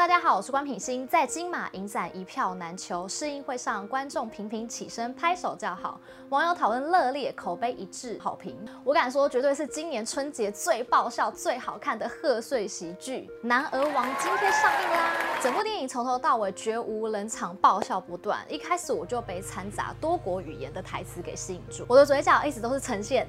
大家好，我是关品心。在金马影展一票难求，试映会上观众频频起身拍手叫好，网友讨论热烈，口碑一致好评。我敢说，绝对是今年春节最爆笑、最好看的贺岁喜剧《男儿王》今天上映啦！整部电影从头到尾绝无冷场，爆笑不断。一开始我就被掺杂多国语言的台词给吸引住，我的嘴角一直都是呈现。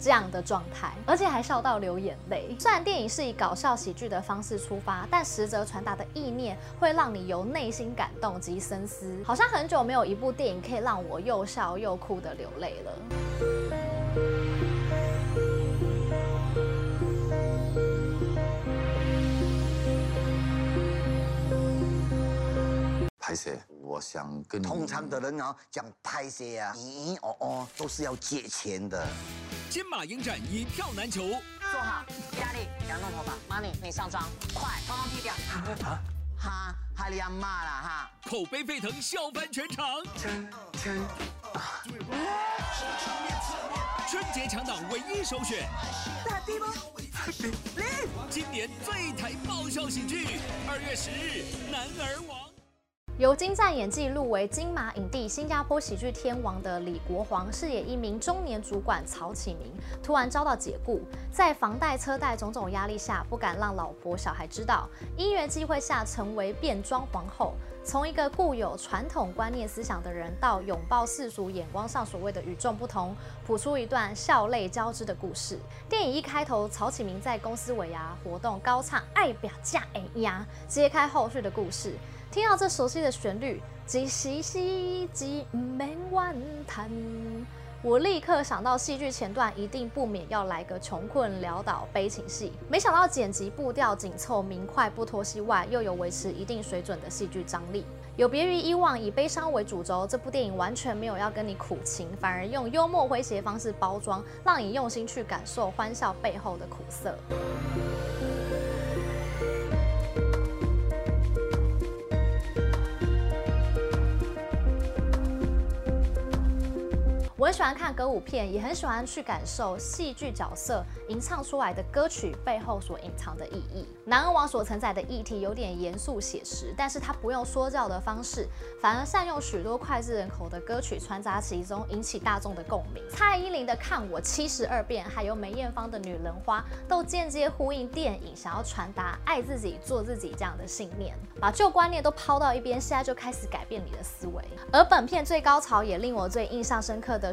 这样的状态，而且还笑到流眼泪。虽然电影是以搞笑喜剧的方式出发，但实则传达的意念会让你由内心感动及深思。好像很久没有一部电影可以让我又笑又哭的流泪了。拍摄，我想跟你。通常的人啊，讲拍摄啊，咦哦哦，都是要借钱的。金马影展一票难求，坐好，压力，不要弄头发，Money，你上妆，快，通通剃掉。啊，哈，哈利亚骂了哈！口碑沸腾，笑翻全场。真真啊！春节强档唯一首选。大地吗？今年最台爆笑喜剧，二月十日，《男儿王》。由精湛演技入围金马影帝、新加坡喜剧天王的李国煌饰演一名中年主管曹启明，突然遭到解雇，在房贷、车贷种种压力下，不敢让老婆、小孩知道，因缘际会下成为变装皇后。从一个固有传统观念思想的人，到拥抱世俗眼光上所谓的与众不同，谱出一段笑泪交织的故事。电影一开头，曹启明在公司尾牙活动高唱“爱表嫁哎呀”，揭开后续的故事。听到这熟悉的旋律，即兮兮即没完谈，我立刻想到戏剧前段一定不免要来个穷困潦倒悲情戏。没想到剪辑步调紧凑、明快不拖戏外，又有维持一定水准的戏剧张力。有别于以往以悲伤为主轴，这部电影完全没有要跟你苦情，反而用幽默诙谐方式包装，让你用心去感受欢笑背后的苦涩。很喜欢看歌舞片，也很喜欢去感受戏剧角色吟唱出来的歌曲背后所隐藏的意义。男儿王所承载的议题有点严肃写实，但是他不用说教的方式，反而善用许多脍炙人口的歌曲穿插其中，引起大众的共鸣。蔡依林的《看我七十二变》，还有梅艳芳的《女人花》，都间接呼应电影想要传达爱自己、做自己这样的信念。把旧观念都抛到一边，现在就开始改变你的思维。而本片最高潮也令我最印象深刻的。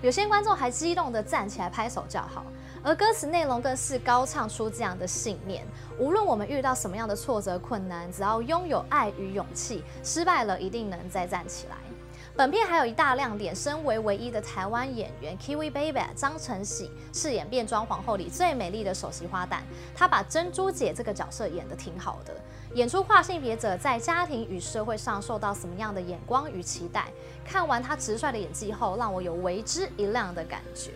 有些观众还激动地站起来拍手叫好，而歌词内容更是高唱出这样的信念：无论我们遇到什么样的挫折困难，只要拥有爱与勇气，失败了一定能再站起来。本片还有一大亮点，身为唯一的台湾演员 Kiwi Baby 张晨喜饰演变装皇后里最美丽的首席花旦，她把珍珠姐这个角色演得挺好的。演出跨性别者在家庭与社会上受到什么样的眼光与期待？看完他直率的演技后，让我有为之一亮的感觉。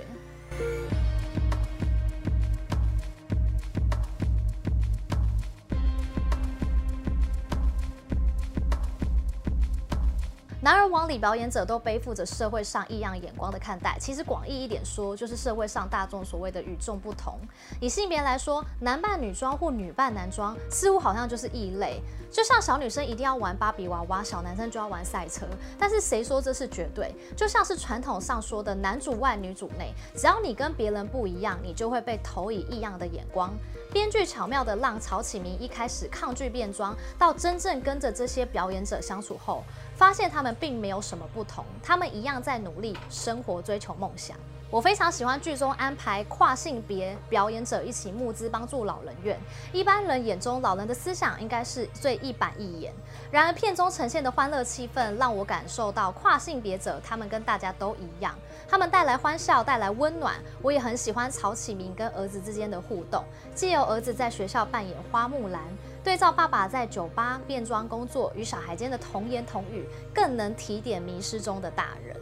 男儿王里表演者都背负着社会上异样眼光的看待，其实广义一点说，就是社会上大众所谓的与众不同。以性别来说，男扮女装或女扮男装，似乎好像就是异类。就像小女生一定要玩芭比娃娃，小男生就要玩赛车。但是谁说这是绝对？就像是传统上说的男主外女主内，只要你跟别人不一样，你就会被投以异样的眼光。编剧巧妙地让曹启明一开始抗拒变装，到真正跟着这些表演者相处后，发现他们并没有什么不同，他们一样在努力生活，追求梦想。我非常喜欢剧中安排跨性别表演者一起募资帮助老人院。一般人眼中老人的思想应该是最一板一眼，然而片中呈现的欢乐气氛让我感受到跨性别者他们跟大家都一样，他们带来欢笑，带来温暖。我也很喜欢曹启明跟儿子之间的互动，借由儿子在学校扮演花木兰，对照爸爸在酒吧变装工作与小孩间的童言童语，更能提点迷失中的大人。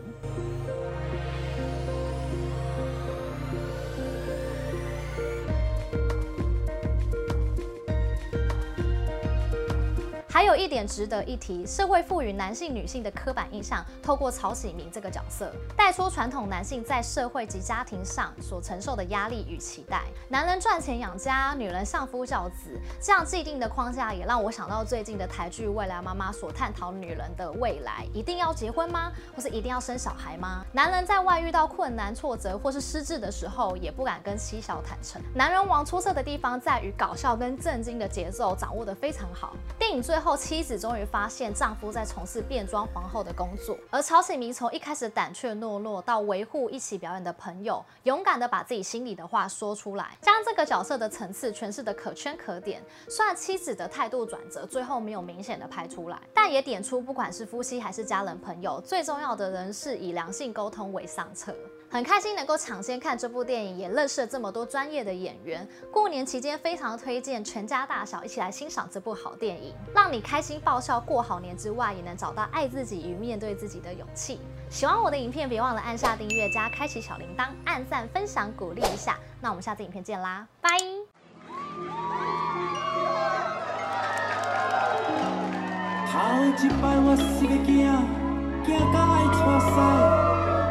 还有一点值得一提，社会赋予男性、女性的刻板印象，透过曹启明这个角色，带出传统男性在社会及家庭上所承受的压力与期待。男人赚钱养家，女人相夫教子，这样既定的框架也让我想到最近的台剧《未来妈妈》所探讨女人的未来，一定要结婚吗？或是一定要生小孩吗？男人在外遇到困难、挫折或是失智的时候，也不敢跟妻小坦诚。男人王出色的地方在于搞笑跟震惊的节奏掌握得非常好。电影最后。后妻子终于发现丈夫在从事变装皇后的工作，而曹启明从一开始胆怯懦弱到维护一起表演的朋友，勇敢的把自己心里的话说出来，将这个角色的层次诠释的可圈可点。虽然妻子的态度转折最后没有明显的拍出来，但也点出不管是夫妻还是家人朋友，最重要的人是以良性沟通为上策。很开心能够抢先看这部电影，也认识了这么多专业的演员。过年期间非常推荐全家大小一起来欣赏这部好电影，让你开心爆笑过好年之外，也能找到爱自己与面对自己的勇气。喜欢我的影片，别忘了按下订阅加开启小铃铛，按赞分享鼓励一下。那我们下次影片见啦，拜。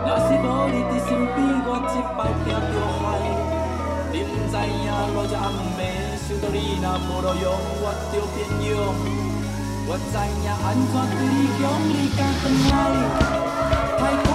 若是无你伫身边，我一摆惊着害。你毋知影，落只暗暝，想到你若无路用，我着变勇。我知影安怎对你讲，你敢回来？太空。